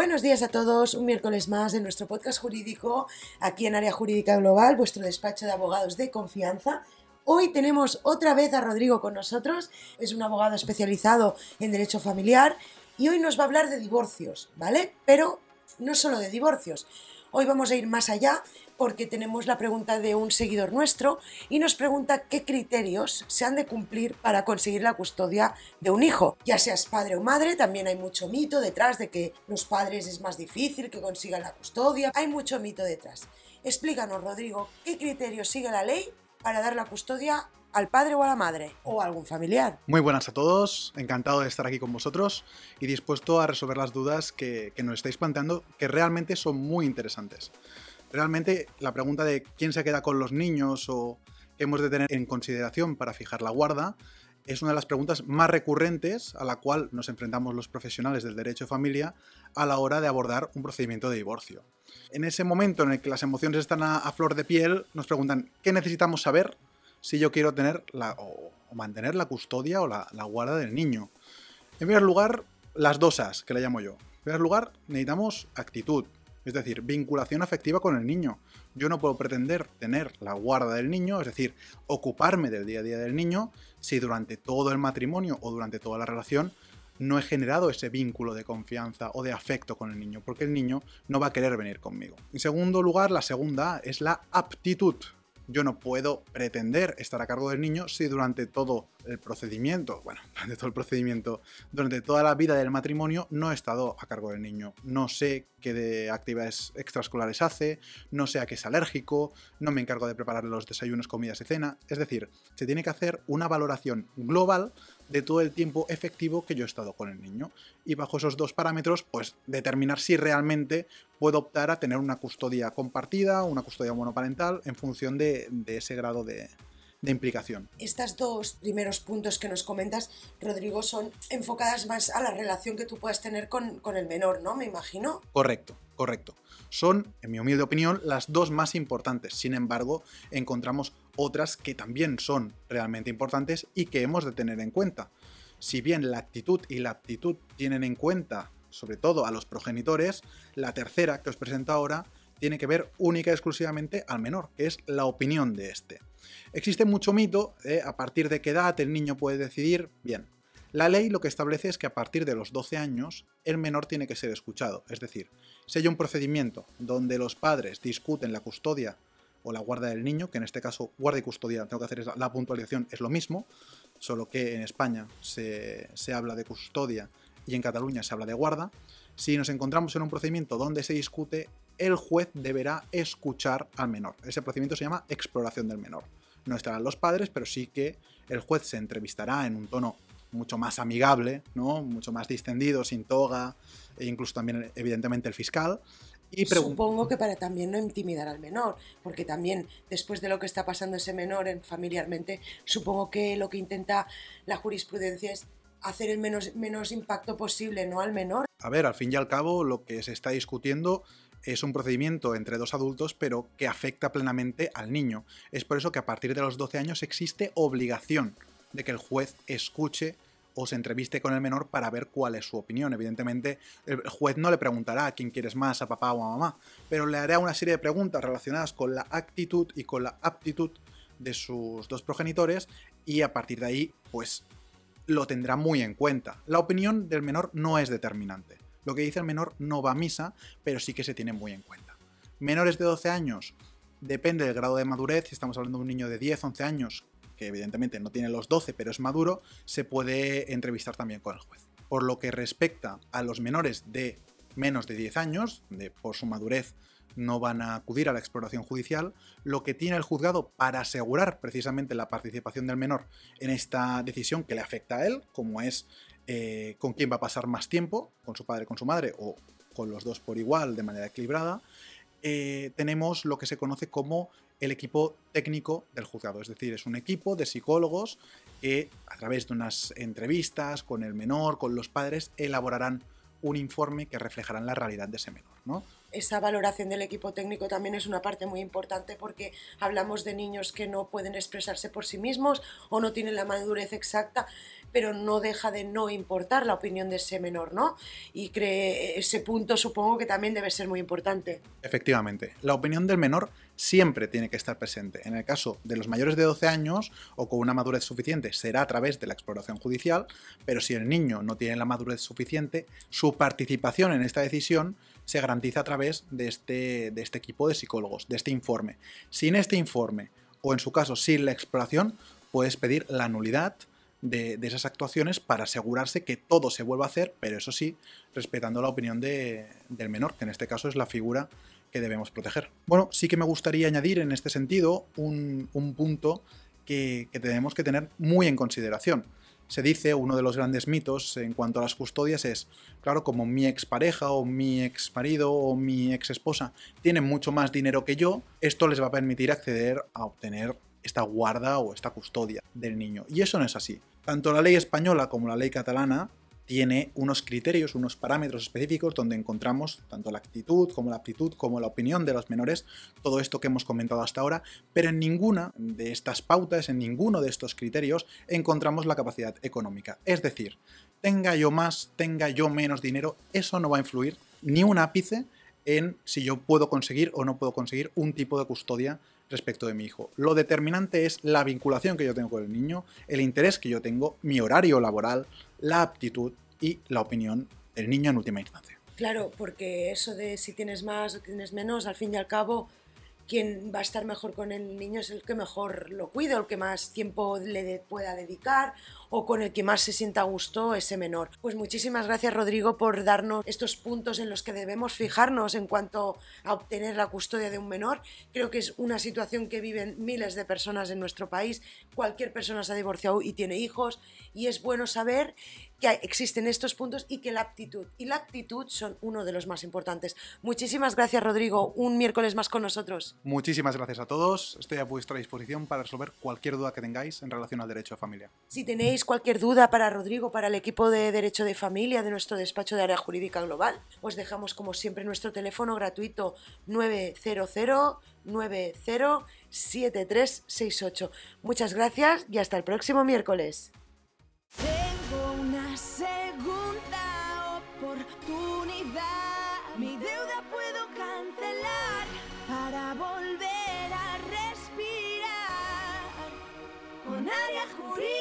Buenos días a todos, un miércoles más de nuestro podcast jurídico aquí en Área Jurídica Global, vuestro despacho de abogados de confianza. Hoy tenemos otra vez a Rodrigo con nosotros, es un abogado especializado en derecho familiar y hoy nos va a hablar de divorcios, ¿vale? Pero no solo de divorcios, hoy vamos a ir más allá porque tenemos la pregunta de un seguidor nuestro y nos pregunta qué criterios se han de cumplir para conseguir la custodia de un hijo. Ya seas padre o madre, también hay mucho mito detrás de que los padres es más difícil que consigan la custodia. Hay mucho mito detrás. Explícanos, Rodrigo, qué criterios sigue la ley para dar la custodia al padre o a la madre o a algún familiar. Muy buenas a todos, encantado de estar aquí con vosotros y dispuesto a resolver las dudas que, nos estáis planteando, que realmente son muy interesantes realmente la pregunta de quién se queda con los niños o hemos de tener en consideración para fijar la guarda es una de las preguntas más recurrentes a la cual nos enfrentamos los profesionales del derecho de familia a la hora de abordar un procedimiento de divorcio. En ese momento en el que las emociones están a, flor de piel, nos preguntan qué necesitamos saber si yo quiero tener la, o, mantener la custodia o la, la guarda del niño. En primer lugar, las dosas, que le llamo yo. En primer lugar, necesitamos actitud, es decir, vinculación afectiva con el niño. Yo no puedo pretender tener la guarda del niño, es decir, ocuparme del día a día del niño, si durante todo el matrimonio o durante toda la relación no he generado ese vínculo de confianza o de afecto con el niño, porque el niño no va a querer venir conmigo. En segundo lugar, la segunda es la aptitud. Yo no puedo pretender estar a cargo del niño si durante todo el procedimiento, bueno, durante todo el procedimiento, durante toda la vida del matrimonio no he estado a cargo del niño. No sé qué de actividades extraescolares hace, no sé a qué es alérgico, no me encargo de preparar los desayunos, comidas y cena. Es decir, se tiene que hacer una valoración global de todo el tiempo efectivo que yo he estado con el niño. Y bajo esos dos parámetros, pues determinar si realmente puedo optar a tener una custodia compartida, una custodia monoparental, en función de, de ese grado de, de implicación. Estos dos primeros puntos que nos comentas, Rodrigo, son enfocadas más a la relación que tú puedas tener con, el menor, ¿no? Me imagino. Correcto, correcto. Son, en mi humilde opinión, las dos más importantes. Sin embargo, encontramos otras que también son realmente importantes y que hemos de tener en cuenta. Si bien la actitud y la aptitud tienen en cuenta, sobre todo a los progenitores, la tercera que os presento ahora tiene que ver única y exclusivamente al menor, que es la opinión de este. Existe mucho mito de a partir de qué edad el niño puede decidir. Bien, la ley lo que establece es que a partir de los 12 años el menor tiene que ser escuchado, es decir, si hay un procedimiento donde los padres discuten la custodia o la guarda del niño, que en este caso guarda y custodia, tengo que hacer la puntualización, es lo mismo, solo que en España se, se habla de custodia y en Cataluña se habla de guarda, si nos encontramos en un procedimiento donde se discute, el juez deberá escuchar al menor. Ese procedimiento se llama exploración del menor. No estarán los padres, pero sí que el juez se entrevistará en un tono mucho más amigable, ¿no? mucho más distendido, sin toga, e incluso también, evidentemente, el fiscal. Y Supongo que para también no intimidar al menor, porque también después de lo que está pasando ese menor en, familiarmente, supongo que lo que intenta la jurisprudencia es hacer el menos, menos impacto posible ¿no? al menor. A ver, al fin y al cabo, lo que se está discutiendo es un procedimiento entre dos adultos, pero que afecta plenamente al niño. Es por eso que a partir de los 12 años existe obligación de que el juez escuche o se entreviste con el menor para ver cuál es su opinión. Evidentemente, el juez no le preguntará a quién quieres más, a papá o a mamá, pero le hará una serie de preguntas relacionadas con la actitud y con la aptitud de sus dos progenitores y a partir de ahí, pues lo tendrá muy en cuenta. La opinión del menor no es determinante. Lo que dice el menor no va a misa, pero sí que se tiene muy en cuenta. Menores de 12 años, depende del grado de madurez, si estamos hablando de un niño de 10, 11 años, que evidentemente no tiene los 12, pero es maduro, se puede entrevistar también con el juez. Por lo que respecta a los menores de menos de 10 años, de, por su madurez no van a acudir a la exploración judicial, lo que tiene el juzgado para asegurar precisamente la participación del menor en esta decisión que le afecta a él, como es eh, con quién va a pasar más tiempo, con su padre, con su madre, o con los dos por igual, de manera equilibrada, eh, tenemos lo que se conoce como el equipo técnico del juzgado. Es decir, es un equipo de psicólogos que a través de unas entrevistas con el menor, con los padres, elaborarán un informe que reflejará la realidad de ese menor. ¿no? esa valoración del equipo técnico también es una parte muy importante porque hablamos de niños que no pueden expresarse por sí mismos o no tienen la madurez exacta. Pero no deja de no importar la opinión de ese menor, ¿no? Y cree ese punto supongo que también debe ser muy importante. Efectivamente, la opinión del menor siempre tiene que estar presente. En el caso de los mayores de 12 años o con una madurez suficiente será a través de la exploración judicial, pero si el niño no tiene la madurez suficiente, su participación en esta decisión se garantiza a través de este, de este equipo de psicólogos, de este informe. Sin este informe, o en su caso sin la exploración, puedes pedir la nulidad de, esas actuaciones para asegurarse que todo se vuelva a hacer, pero eso sí, respetando la opinión del menor, que en este caso es la figura que debemos proteger. Bueno, sí que me gustaría añadir en este sentido un, punto que, tenemos que tener muy en consideración. Se dice, uno de los grandes mitos en cuanto a las custodias es, claro, como mi expareja o mi ex marido o mi ex esposa tienen mucho más dinero que yo, esto les va a permitir acceder a obtener esta guarda o esta custodia del niño. Y eso no es así. Tanto la ley española como la ley catalana tiene unos criterios, unos parámetros específicos donde encontramos tanto la actitud como la aptitud como la opinión de los menores, todo esto que hemos comentado hasta ahora, pero en ninguna de estas pautas, en ninguno de estos criterios encontramos la capacidad económica. Es decir, tenga yo más, tenga yo menos dinero, eso no va a influir ni un ápice en si yo puedo conseguir o no puedo conseguir un tipo de custodia respecto de mi hijo. Lo determinante es la vinculación que yo tengo con el niño, el interés que yo tengo, mi horario laboral, la aptitud y la opinión del niño en última instancia. Claro, porque eso de si tienes más o tienes menos, al fin y al cabo, quien va a estar mejor con el niño es el que mejor lo cuida, el que más tiempo le pueda dedicar o con el que más se sienta a gusto ese menor. Pues muchísimas gracias Rodrigo por darnos estos puntos en los que debemos fijarnos en cuanto a obtener la custodia de un menor. Creo que es una situación que viven miles de personas en nuestro país. Cualquier persona se ha divorciado y tiene hijos y es bueno saber que existen estos puntos y que la aptitud y la actitud son uno de los más importantes. Muchísimas gracias, Rodrigo. Un miércoles más con nosotros. Muchísimas gracias a todos. Estoy a vuestra disposición para resolver cualquier duda que tengáis en relación al derecho de familia. Si tenéis cualquier duda para Rodrigo, para el equipo de Derecho de Familia de nuestro despacho de área jurídica global, os dejamos como siempre nuestro teléfono gratuito 900 907368. Muchas gracias y hasta el próximo miércoles. Tengo una segunda oportunidad. Mi deuda puedo cancelar para volver a respirar. Con área jurídica.